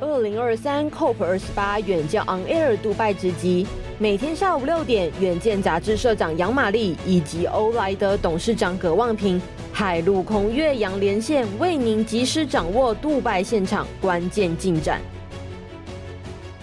二零二三 COP 二十八远见 On Air 杜拜直击，每天下午六点，远见杂志社长杨玛丽以及欧莱德董事长葛望平，海陆空越洋连线，为您及时掌握杜拜现场关键进展。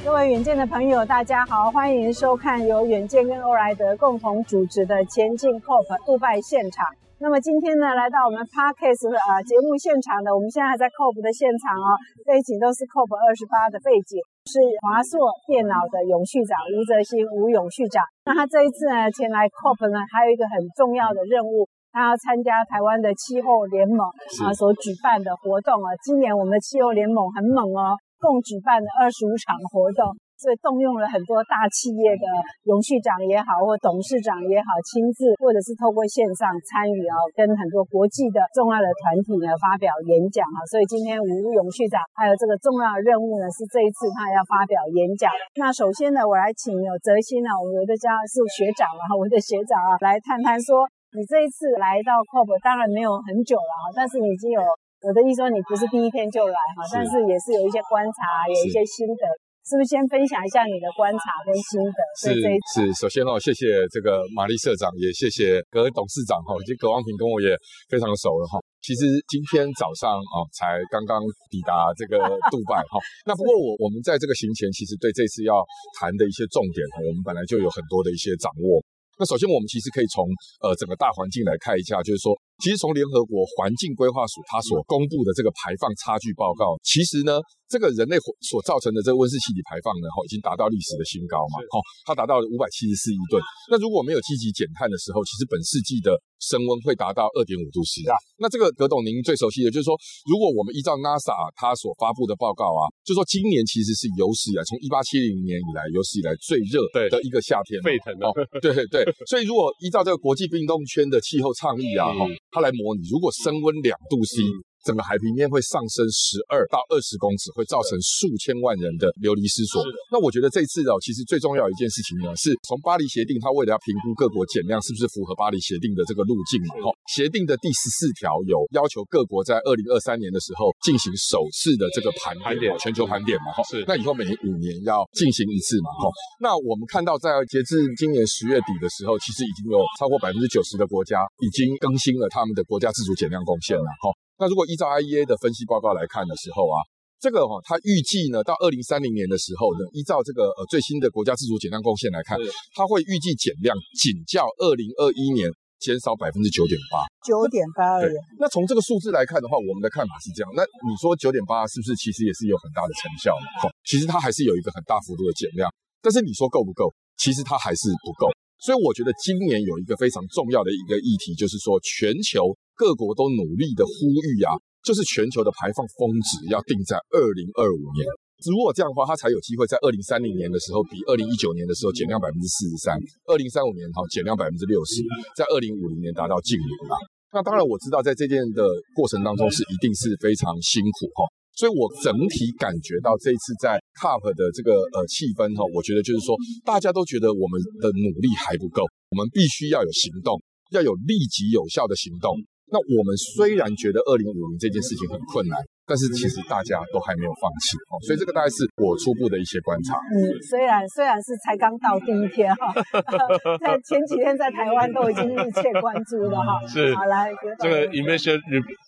各位远见的朋友，大家好，欢迎收看由远见跟欧莱德共同主持的《前进 COP 杜拜现场》。那么今天呢，来到我们的啊节目现场的，我们现在还在 COP 的现场哦，背景都是 COP 二十八的背景，是华硕电脑的永续长吴泽新吴永续长。那他这一次呢，前来 COP 呢，还有一个很重要的任务，他要参加台湾的气候联盟啊所举办的活动啊。今年我们的气候联盟很猛哦，共举办了二十五场活动。所以动用了很多大企业的永续长也好，或董事长也好，亲自或者是透过线上参与啊，跟很多国际的重要的团体呢发表演讲啊。所以今天吴永续长还有这个重要的任务呢，是这一次他要发表演讲。那首先呢，我来请有泽新啊，我们的家是学长啊，我们的学长啊，来谈谈说，你这一次来到 COP 当然没有很久了啊，但是你已经有我的意思说你不是第一天就来哈，但是也是有一些观察，有一些心得。是不是先分享一下你的观察跟心得？是是，首先哦，谢谢这个玛丽社长，也谢谢葛董事长哈，以及葛望平跟我也非常熟了哈。其实今天早上啊，才刚刚抵达这个 杜拜哈。那不过我我们在这个行前，其实对这次要谈的一些重点哈，我们本来就有很多的一些掌握。那首先我们其实可以从呃整个大环境来看一下，就是说。其实从联合国环境规划署它所公布的这个排放差距报告，其实呢，这个人类所造成的这个温室气体排放呢，哈，已经达到历史的新高嘛，哈，它达到了五百七十四亿吨。那如果没有积极减碳的时候，其实本世纪的升温会达到二点五度 C。那这个葛董您最熟悉的，就是说，如果我们依照 NASA 它所发布的报告啊，就是说今年其实是有史以来从一八七零年以来有史以来最热的一个夏天，沸腾的，对对对。所以如果依照这个国际运动圈的气候倡议啊，哈。它来模拟，如果升温两度 C。整个海平面会上升十二到二十公尺，会造成数千万人的流离失所。那我觉得这次哦，其实最重要一件事情呢，是从巴黎协定，它为了要评估各国减量是不是符合巴黎协定的这个路径嘛，哈。协定的第十四条有要求各国在二零二三年的时候进行首次的这个盘点，全球盘点嘛，哈。是。那以后每五年要进行一次嘛，哈。那我们看到在截至今年十月底的时候，其实已经有超过百分之九十的国家已经更新了他们的国家自主减量贡献了，哈。那如果依照 IEA 的分析报告来看的时候啊，这个哈，它预计呢到二零三零年的时候呢，依照这个呃最新的国家自主减量贡献来看，它会预计减量仅较二零二一年减少百分之九点八，九点八而已。那从这个数字来看的话，我们的看法是这样。那你说九点八是不是其实也是有很大的成效呢？其实它还是有一个很大幅度的减量，但是你说够不够？其实它还是不够。所以我觉得今年有一个非常重要的一个议题，就是说全球。各国都努力的呼吁啊，就是全球的排放峰值要定在二零二五年。如果这样的话，它才有机会在二零三零年的时候比二零一九年的时候减量百分之四十三，二零三五年哈减量百分之六十，在二零五零年达到净零啊。那当然我知道，在这件的过程当中是一定是非常辛苦哈。所以我整体感觉到这次在 COP 的这个呃气氛哈，我觉得就是说大家都觉得我们的努力还不够，我们必须要有行动，要有立即有效的行动。那我们虽然觉得二零五零这件事情很困难。但是其实大家都还没有放弃哦，所以这个大概是我初步的一些观察。嗯，虽然虽然是才刚到第一天哈，在前几天在台湾都已经密切关注了哈。是，好来，这个 emission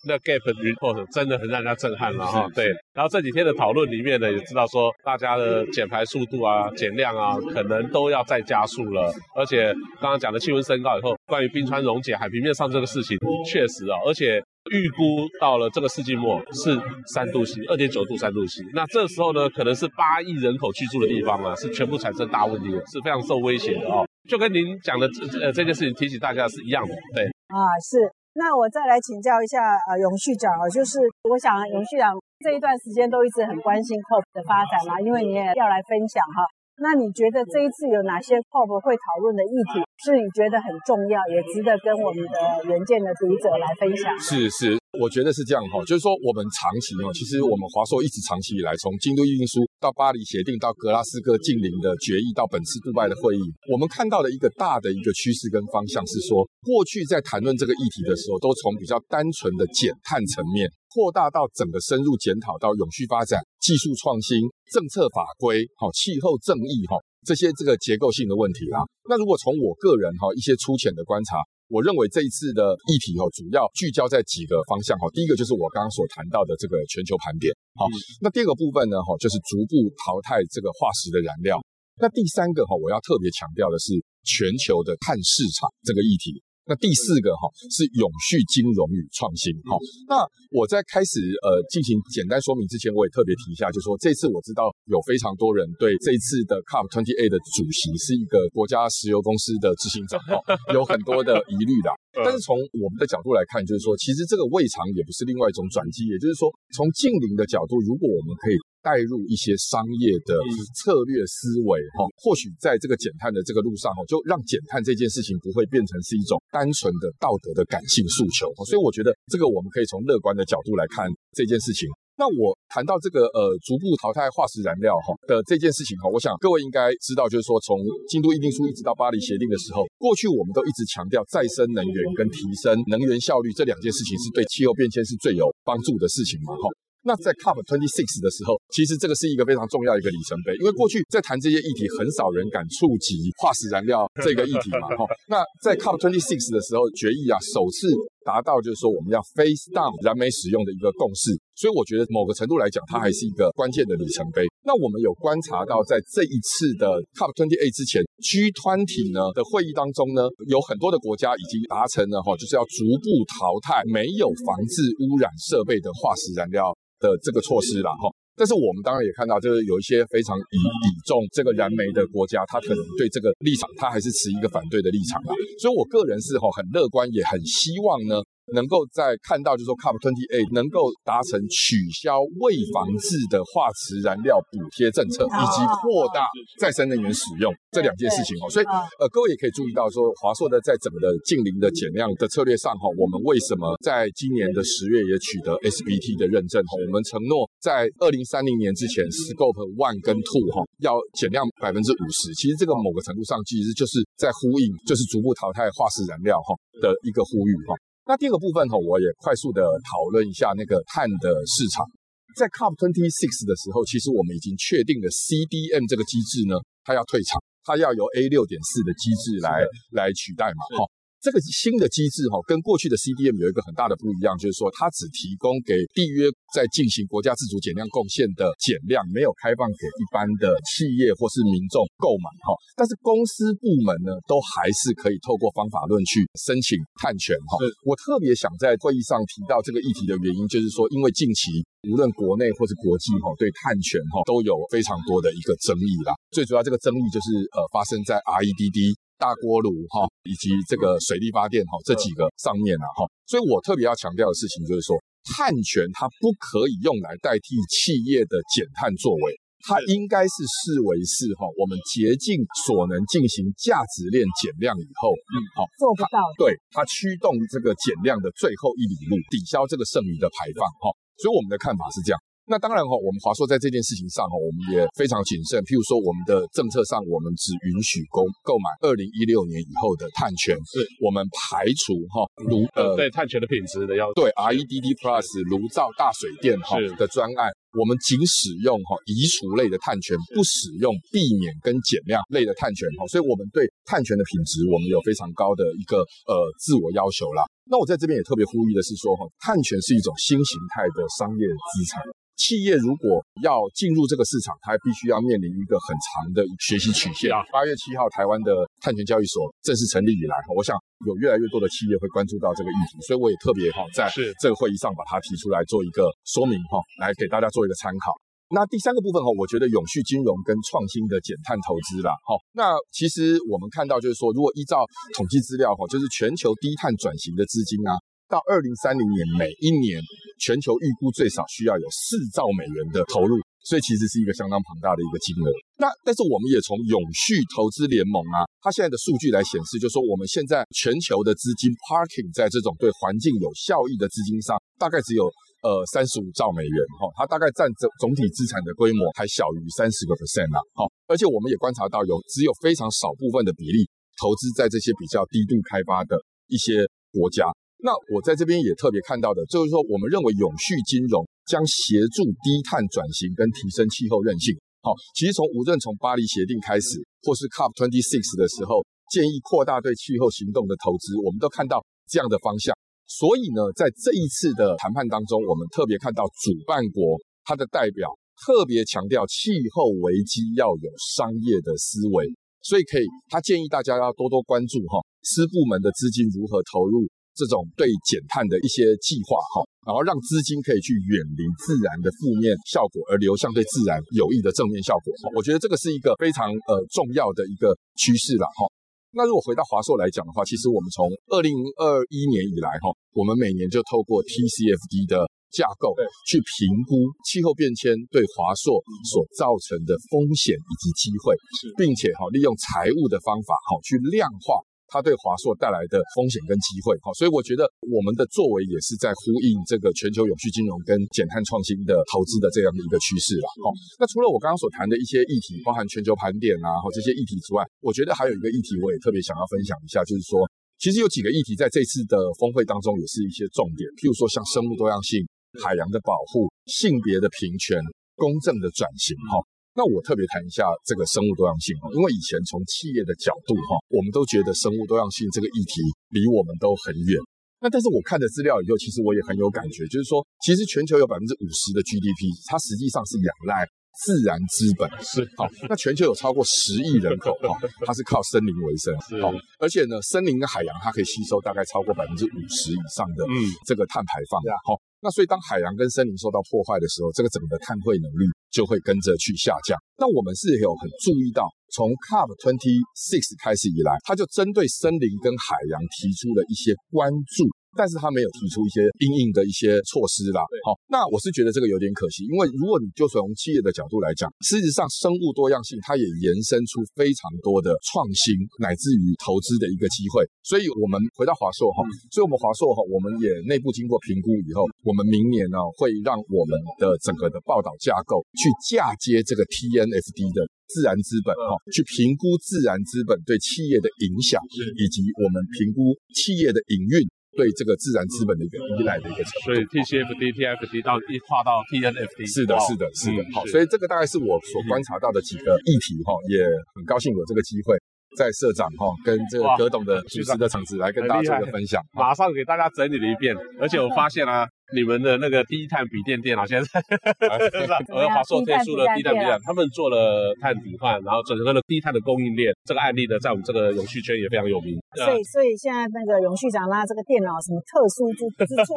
gap report 真的很让人家震撼了哈。对，然后这几天的讨论里面呢，也知道说大家的减排速度啊、减量啊，可能都要再加速了。而且刚刚讲的气温升高以后，关于冰川溶解、海平面上这个事情，确实啊，而且。预估到了这个世纪末是三度 C，二点九度三度 C。那这时候呢，可能是八亿人口居住的地方啊，是全部产生大问题的，是非常受威胁的哦。就跟您讲的呃这件事情提醒大家是一样的，对。啊，是。那我再来请教一下呃永续长啊，就是我想永续长这一段时间都一直很关心 COP 的发展嘛，因为你也要来分享哈。那你觉得这一次有哪些 COP 会讨论的议题，是你觉得很重要，也值得跟我们的远见的读者来分享？是是，我觉得是这样哈，就是说我们长期哈，其实我们华硕一直长期以来，从京都议定书到巴黎协定，到格拉斯哥近零的决议，到本次杜拜的会议，我们看到的一个大的一个趋势跟方向是说，过去在谈论这个议题的时候，都从比较单纯的减碳层面扩大到整个深入检讨到永续发展、技术创新、政策法规、好气候正义哈这些这个结构性的问题啦。那如果从我个人哈一些粗浅的观察，我认为这一次的议题哈主要聚焦在几个方向哈。第一个就是我刚刚所谈到的这个全球盘点，好，那第二个部分呢哈就是逐步淘汰这个化石的燃料。那第三个哈我要特别强调的是全球的碳市场这个议题。那第四个哈是永续金融与创新哈。那我在开始呃进行简单说明之前，我也特别提一下，就是说这次我知道有非常多人对这一次的 COP28 的主席是一个国家石油公司的执行长哈，有很多的疑虑的。但是从我们的角度来看，就是说其实这个未尝也不是另外一种转机，也就是说从近邻的角度，如果我们可以。带入一些商业的策略思维，哈，或许在这个减碳的这个路上，哈，就让减碳这件事情不会变成是一种单纯的道德的感性诉求。所以我觉得这个我们可以从乐观的角度来看这件事情。那我谈到这个呃逐步淘汰化石燃料哈的这件事情哈，我想各位应该知道，就是说从京都议定书一直到巴黎协定的时候，过去我们都一直强调再生能源跟提升能源效率这两件事情是对气候变迁是最有帮助的事情嘛，哈。那在 COP26 的时候，其实这个是一个非常重要的一个里程碑，因为过去在谈这些议题，很少人敢触及化石燃料 这个议题嘛，哈。那在 COP26 的时候，决议啊首次达到就是说我们要 phase down 燃煤使用的一个共识，所以我觉得某个程度来讲，它还是一个关键的里程碑。那我们有观察到，在这一次的 COP28 之前，G20 呢的会议当中呢，有很多的国家已经达成了哈，就是要逐步淘汰没有防治污染设备的化石燃料。的这个措施了哈，但是我们当然也看到，就是有一些非常倚倚重这个燃煤的国家，他可能对这个立场，他还是持一个反对的立场啊。所以我个人是哈很乐观，也很希望呢。能够在看到，就是说 COP28 能够达成取消未防治的化石燃料补贴政策，以及扩大再生能源使用这两件事情哦。所以呃，各位也可以注意到说，华硕的在整个的近零的减量的策略上哈，我们为什么在今年的十月也取得 SBT 的认证哈？我们承诺在二零三零年之前，Scope One 跟 Two 哈要减量百分之五十。其实这个某个程度上其实就是在呼应，就是逐步淘汰化石燃料哈的一个呼吁哈。那第二个部分哈，我也快速的讨论一下那个碳的市场。在 COP26 的时候，其实我们已经确定了 CDM 这个机制呢，它要退场，它要由 A 六点四的机制来来取代嘛，哈。这个新的机制哈，跟过去的 CDM 有一个很大的不一样，就是说它只提供给缔约在进行国家自主减量贡献的减量，没有开放给一般的企业或是民众购买哈。但是公司部门呢，都还是可以透过方法论去申请碳权哈。我特别想在会议上提到这个议题的原因，就是说因为近期无论国内或是国际哈，对碳权哈都有非常多的一个争议啦。最主要这个争议就是呃发生在 REDD。大锅炉哈，以及这个水力发电哈，这几个上面啊哈，所以我特别要强调的事情就是说，碳权它不可以用来代替企业的减碳作为，它应该是视为是哈，我们竭尽所能进行价值链减量以后，嗯，好做不到，对，它驱动这个减量的最后一里路，抵消这个剩余的排放哈，所以我们的看法是这样。那当然哈，我们华硕在这件事情上哈，我们也非常谨慎。譬如说，我们的政策上，我们只允许购购买二零一六年以后的碳权，是我们排除哈炉呃对碳权的品质的要对 REDD Plus 炉灶大水电哈的专案，我们仅使用哈移除类的碳权，不使用避免跟减量类的碳权哈，所以我们对碳权的品质，我们有非常高的一个呃自我要求啦。那我在这边也特别呼吁的是说哈，碳权是一种新形态的商业资产。企业如果要进入这个市场，它必须要面临一个很长的学习曲线。八月七号，台湾的碳权交易所正式成立以来，我想有越来越多的企业会关注到这个议题，所以我也特别哈在这个会议上把它提出来做一个说明哈，来给大家做一个参考。那第三个部分哈，我觉得永续金融跟创新的减碳投资啦，哈，那其实我们看到就是说，如果依照统计资料哈，就是全球低碳转型的资金啊。到二零三零年，每一年全球预估最少需要有四兆美元的投入，所以其实是一个相当庞大的一个金额。那但是我们也从永续投资联盟啊，它现在的数据来显示，就是说我们现在全球的资金 parking 在这种对环境有效益的资金上，大概只有呃三十五兆美元哈，它大概占总总体资产的规模还小于三十个 percent 啊，好，而且我们也观察到有只有非常少部分的比例投资在这些比较低度开发的一些国家。那我在这边也特别看到的，就是说我们认为永续金融将协助低碳转型跟提升气候韧性。好，其实从无论从巴黎协定开始，或是 COP 26的时候，建议扩大对气候行动的投资，我们都看到这样的方向。所以呢，在这一次的谈判当中，我们特别看到主办国他的代表特别强调气候危机要有商业的思维，所以可以他建议大家要多多关注哈，私部门的资金如何投入。这种对减碳的一些计划，哈，然后让资金可以去远离自然的负面效果，而流向对自然有益的正面效果。我觉得这个是一个非常呃重要的一个趋势了，哈。那如果回到华硕来讲的话，其实我们从二零二一年以来，哈，我们每年就透过 TCFD 的架构去评估气候变迁对华硕所造成的风险以及机会，并且哈利用财务的方法，哈去量化。它对华硕带来的风险跟机会，好，所以我觉得我们的作为也是在呼应这个全球永续金融跟减碳创新的投资的这样的一个趋势了。好，那除了我刚刚所谈的一些议题，包含全球盘点啊，或这些议题之外，我觉得还有一个议题我也特别想要分享一下，就是说，其实有几个议题在这次的峰会当中也是一些重点，譬如说像生物多样性、海洋的保护、性别的平权、公正的转型，哈。那我特别谈一下这个生物多样性哈，因为以前从企业的角度哈，我们都觉得生物多样性这个议题离我们都很远。那但是我看了资料以后，其实我也很有感觉，就是说，其实全球有百分之五十的 GDP，它实际上是仰赖自然资本。是好，那全球有超过十亿人口哈，它是靠森林为生。好，而且呢，森林跟海洋它可以吸收大概超过百分之五十以上的嗯这个碳排放。好，那所以当海洋跟森林受到破坏的时候，这个整个碳汇能力。就会跟着去下降。那我们是有很注意到，从 COP 26开始以来，它就针对森林跟海洋提出了一些关注。但是他没有提出一些因应的一些措施啦。好，那我是觉得这个有点可惜，因为如果你就从企业的角度来讲，事实上生物多样性它也延伸出非常多的创新，乃至于投资的一个机会。所以，我们回到华硕哈，所以我们华硕哈，我们也内部经过评估以后，我们明年呢会让我们的整个的报道架构去嫁接这个 TNFD 的自然资本哈，去评估自然资本对企业的影响，以及我们评估企业的营运。对这个自然资本的一个依赖的一个程度，所以 TCFD、TFD 到一跨到 TNFD，是的，是的，是的。好，所以这个大概是我所观察到的几个议题哈，也很高兴有这个机会在社长哈跟这个葛董的主持的场子来跟大家做个分享，马上给大家整理了一遍，而且我发现啊。你们的那个低碳笔电电脑现在 是我要华硕推出了低碳笔电，他们做了碳抵换，然后整个的低碳的供应链，这个案例呢，在我们这个永续圈也非常有名。所以，所以现在那个永续长拉这个电脑什么特殊之之处，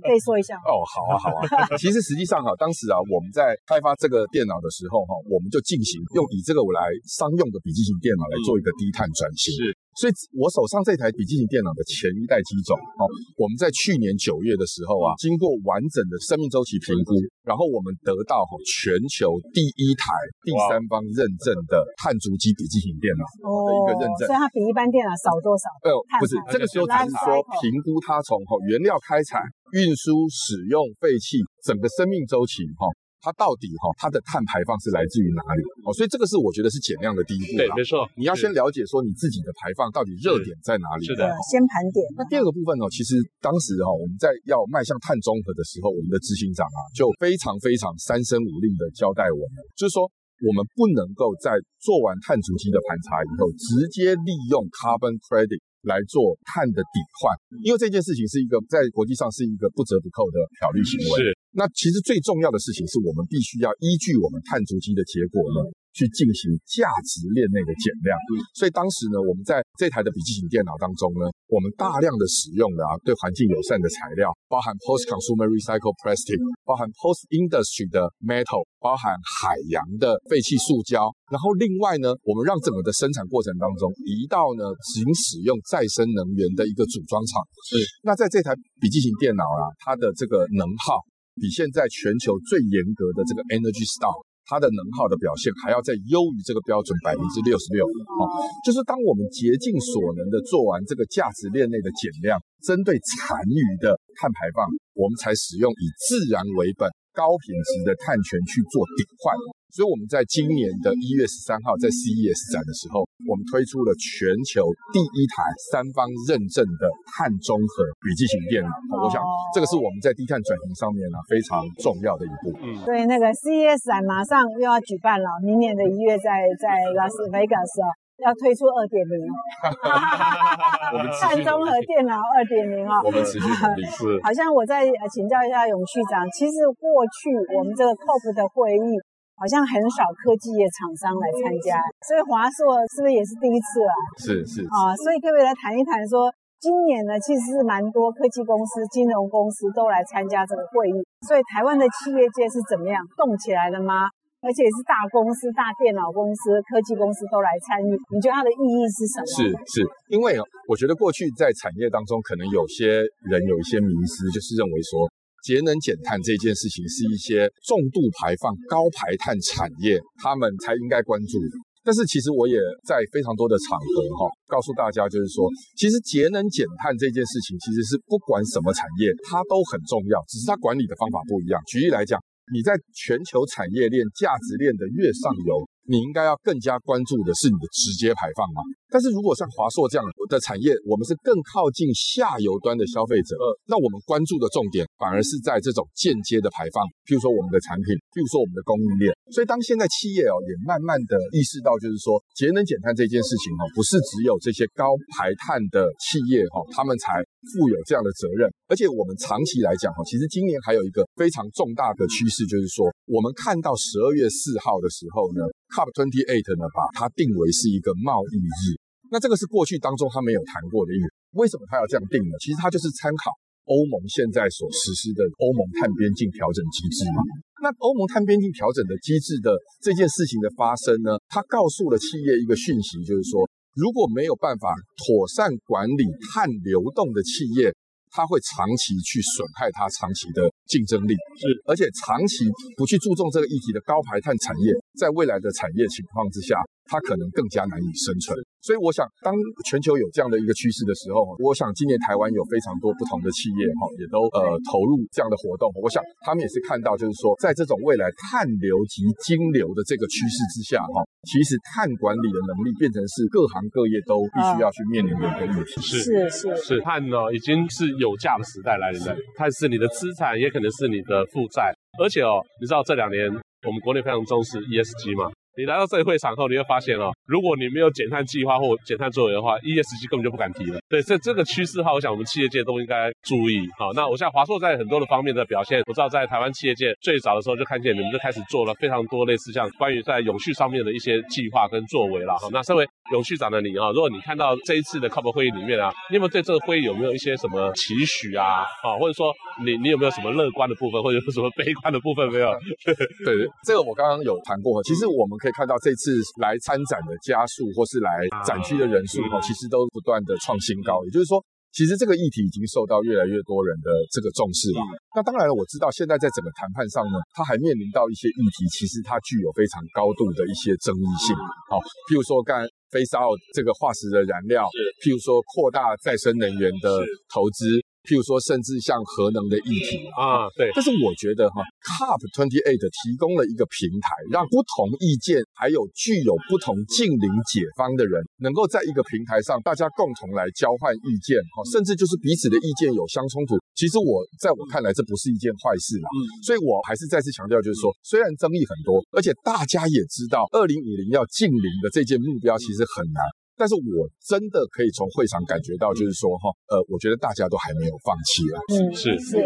可以说一下哦，好啊，好啊。其实实际上哈，当时啊，我们在开发这个电脑的时候哈，我们就进行用以这个我来商用的笔记型电脑来做一个低碳转型。是。所以，我手上这台笔记型电脑的前一代机种，哦，我们在去年九月的时候啊，经过完整的生命周期评估，然后我们得到哈全球第一台第三方认证的碳足迹笔记型电脑的一个认证。所以它比一般电脑少多少？呃，不是，这个时候只是说评估它从哈原料开采、运输、使用、废弃整个生命周期哈。它到底哈，它的碳排放是来自于哪里？哦，所以这个是我觉得是减量的第一步。对，没错。你要先了解说你自己的排放到底热点在哪里。是的，先盘点。那第二个部分呢，其实当时哈，我们在要迈向碳中和的时候，我们的执行长啊，就非常非常三声五令的交代我们，就是说我们不能够在做完碳足迹的盘查以后，直接利用 carbon credit。来做碳的抵换，因为这件事情是一个在国际上是一个不折不扣的法律行为。是，那其实最重要的事情是我们必须要依据我们碳足迹的结果呢，去进行价值链内的减量，所以当时呢，我们在这台的笔记型电脑当中呢，我们大量的使用了啊，对环境友善的材料，包含 post consumer recycled plastic，包含 post industry 的 metal，包含海洋的废弃塑胶，然后另外呢，我们让整个的生产过程当中移到呢，仅使用再生能源的一个组装厂。是，那在这台笔记型电脑啊，它的这个能耗比现在全球最严格的这个 Energy Star。它的能耗的表现还要再优于这个标准百分之六十六，哦，就是当我们竭尽所能的做完这个价值链内的减量，针对残余的碳排放，我们才使用以自然为本、高品质的碳权去做抵换。所以我们在今年的一月十三号在 CES 展的时候，我们推出了全球第一台三方认证的碳中和笔记型电脑。我想这个是我们在低碳转型上面呢非常重要的一步。嗯，对，那个 CES 展马上又要举办了，明年的一月在在拉斯维加斯要推出二点零，碳中和电脑二点零啊，我们持续努力。是，好像我再请教一下永旭长，其实过去我们这个 COP 的会议。好像很少科技业厂商来参加，所以华硕是不是也是第一次啊？是是啊，所以可不可以来谈一谈说，今年呢其实是蛮多科技公司、金融公司都来参加这个会议，所以台湾的企业界是怎么样动起来的吗？而且是大公司、大电脑公司、科技公司都来参与，你觉得它的意义是什么？是是，因为我觉得过去在产业当中，可能有些人有一些迷思，就是认为说。节能减碳这件事情是一些重度排放、高排碳产业他们才应该关注的。但是其实我也在非常多的场合哈，告诉大家就是说，其实节能减碳这件事情其实是不管什么产业它都很重要，只是它管理的方法不一样。举例来讲，你在全球产业链价值链的越上游。你应该要更加关注的是你的直接排放嘛？但是如果像华硕这样的产业，我们是更靠近下游端的消费者，那我们关注的重点反而是在这种间接的排放，譬如说我们的产品，譬如说我们的供应链。所以当现在企业哦也慢慢的意识到，就是说节能减碳这件事情哦，不是只有这些高排碳的企业哈，他们才负有这样的责任。而且我们长期来讲哈，其实今年还有一个非常重大的趋势，就是说我们看到十二月四号的时候呢。COP 28呢，把它定为是一个贸易日。那这个是过去当中他没有谈过的意思。为什么他要这样定呢？其实他就是参考欧盟现在所实施的欧盟碳边境调整机制嘛。那欧盟碳边境调整的机制的这件事情的发生呢，它告诉了企业一个讯息，就是说，如果没有办法妥善管理碳流动的企业。它会长期去损害它长期的竞争力，是，而且长期不去注重这个议题的高排碳产业，在未来的产业情况之下，它可能更加难以生存。所以我想，当全球有这样的一个趋势的时候，我想今年台湾有非常多不同的企业哈，也都呃投入这样的活动。我想他们也是看到，就是说，在这种未来碳流及金流的这个趋势之下哈，其实碳管理的能力变成是各行各业都必须要去面临的一个议题。是是是是，碳呢已经是有价的时代来临了，碳是你的资产，也可能是你的负债。而且哦，你知道这两年我们国内非常重视 ESG 嘛？你来到这一会场后，你会发现哦，如果你没有减碳计划或减碳作为的话，ESG 根本就不敢提了。对，这这个趋势哈，我想我们企业界都应该注意。好，那我想华硕在很多的方面的表现，我知道在台湾企业界最早的时候就看见你们就开始做了非常多类似像关于在永续上面的一些计划跟作为了。好，那身为永续长的你啊，如果你看到这一次的 COP 会议里面啊，你有没有对这个会议有没有一些什么期许啊？啊，或者说你你有没有什么乐观的部分，或者有什么悲观的部分没有？对，这个我刚刚有谈过。其实我们可以看到这次。来参展的家数或是来展区的人数哈，其实都不断的创新高。也就是说，其实这个议题已经受到越来越多人的这个重视了。那当然了，我知道现在在整个谈判上呢，它还面临到一些议题，其实它具有非常高度的一些争议性。好，譬如说刚才 phase out 这个化石的燃料，譬如说扩大再生能源的投资。譬如说，甚至像核能的议题啊，对。但是我觉得哈，COP Twenty Eight 提供了一个平台，让不同意见还有具有不同近邻解方的人，能够在一个平台上，大家共同来交换意见哈，甚至就是彼此的意见有相冲突。其实我在我看来，这不是一件坏事啦。嗯。所以我还是再次强调，就是说，虽然争议很多，而且大家也知道，二零五零要净零的这件目标其实很难。但是我真的可以从会场感觉到，就是说哈，呃，我觉得大家都还没有放弃啊。嗯，是是，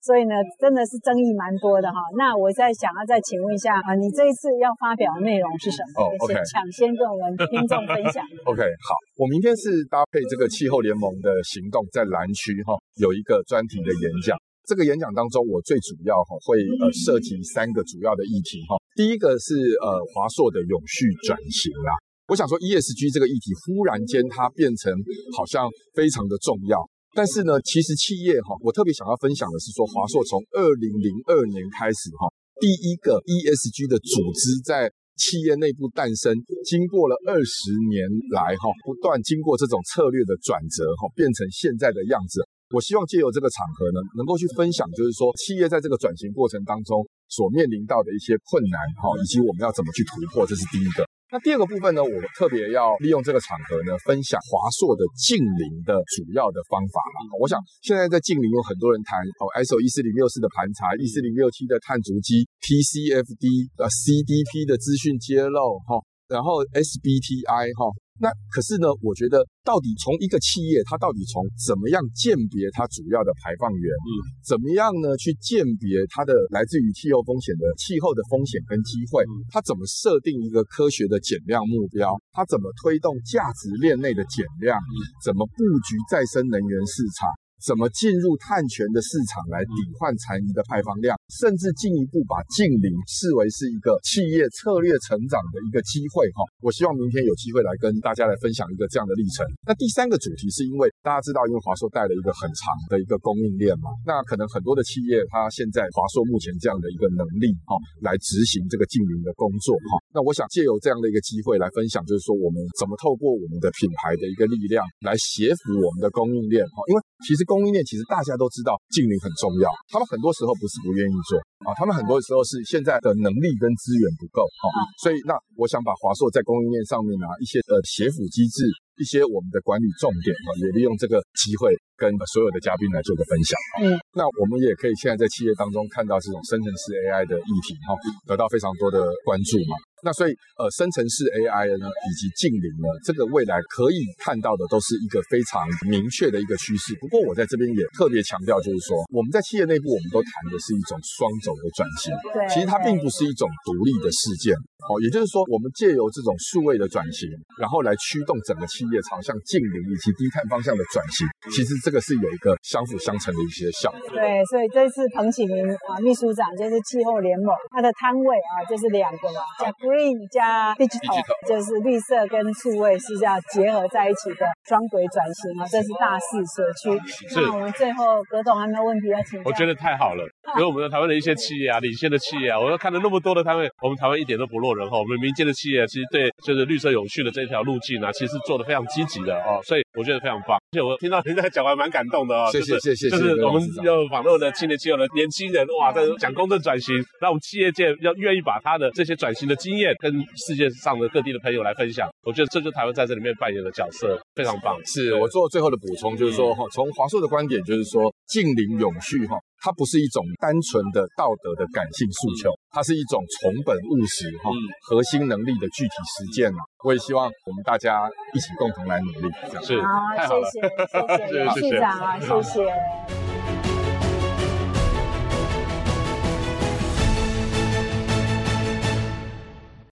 所以呢，真的是争议蛮多的哈。那我在想要再请问一下啊，你这一次要发表的内容是什么？哦，OK，抢先跟我们听众分享。OK，好，我明天是搭配这个气候联盟的行动，在蓝区哈有一个专题的演讲。这个演讲当中，我最主要哈会呃涉及三个主要的议题哈。第一个是呃华硕的永续转型啦。我想说，ESG 这个议题忽然间它变成好像非常的重要，但是呢，其实企业哈，我特别想要分享的是说，华硕从二零零二年开始哈，第一个 ESG 的组织在企业内部诞生，经过了二十年来哈，不断经过这种策略的转折哈，变成现在的样子。我希望借由这个场合呢，能够去分享，就是说企业在这个转型过程当中，所面临到的一些困难哈，以及我们要怎么去突破，这是第一个。那第二个部分呢，我特别要利用这个场合呢，分享华硕的净零的主要的方法啦。我想现在在净零有很多人谈哦，ISO 一四零六四的盘查，一四零六七的碳足迹，PCFD 呃 CDP 的资讯揭露哈，然后 SBTI 哈。那可是呢，我觉得到底从一个企业，它到底从怎么样鉴别它主要的排放源，嗯，怎么样呢去鉴别它的来自于气候风险的气候的风险跟机会，它怎么设定一个科学的减量目标，它怎么推动价值链内的减量，怎么布局再生能源市场。怎么进入碳权的市场来抵换残余的排放量，甚至进一步把净零视为是一个企业策略成长的一个机会哈。我希望明天有机会来跟大家来分享一个这样的历程。那第三个主题是因为大家知道，因为华硕带了一个很长的一个供应链嘛，那可能很多的企业它现在华硕目前这样的一个能力哈，来执行这个净零的工作哈。那我想借由这样的一个机会来分享，就是说我们怎么透过我们的品牌的一个力量来协辅我们的供应链哈，因为其实供应链其实大家都知道净零很重要，他们很多时候不是不愿意做啊，他们很多时候是现在的能力跟资源不够啊，所以那我想把华硕在供应链上面啊一些呃协辅机制，一些我们的管理重点啊，也利用这个机会跟所有的嘉宾来做个分享。嗯，那我们也可以现在在企业当中看到这种生成式 AI 的议题哈，得到非常多的关注嘛。那所以，呃，生成式 AI 呢，以及近邻呢，这个未来可以看到的都是一个非常明确的一个趋势。不过，我在这边也特别强调，就是说，我们在企业内部，我们都谈的是一种双轴的转型。对，其实它并不是一种独立的事件。哦，也就是说，我们借由这种数位的转型，然后来驱动整个企业朝向近邻以及低碳方向的转型。其实这个是有一个相辅相成的一些效果。对，所以这次彭启明啊，秘书长就是气候联盟，他的摊位啊，就是两个嘛。Green 加 Digital, 就是绿色跟数位是要结合在一起的双轨转型啊，这是大势所趋。是。那我们最后葛总还没有问题要请。我觉得太好了，因为 我们的台湾的一些企业啊，领先的企业啊，我都看了那么多的摊位，我们台湾一点都不落人后。我们民间的企业其实对就是绿色永续的这条路径呢，其实做的非常积极的哦，所以我觉得非常棒。而且我听到您在讲完蛮感动的哦。谢谢谢谢。就是我们要访问的青年企业的年轻人哇，在讲公正转型，那我们企业界要愿意把他的这些转型的经验跟世界上的各地的朋友来分享，我觉得这就是台湾在这里面扮演的角色，非常棒。是我做最后的补充，就是说哈，从华硕的观点，就是说近邻永续哈，它不是一种单纯的道德的感性诉求，它是一种从本务实哈核心能力的具体实践嘛。我也希望我们大家一起共同来努力，这样。是。太好了，谢谢谢谢谢谢，谢谢。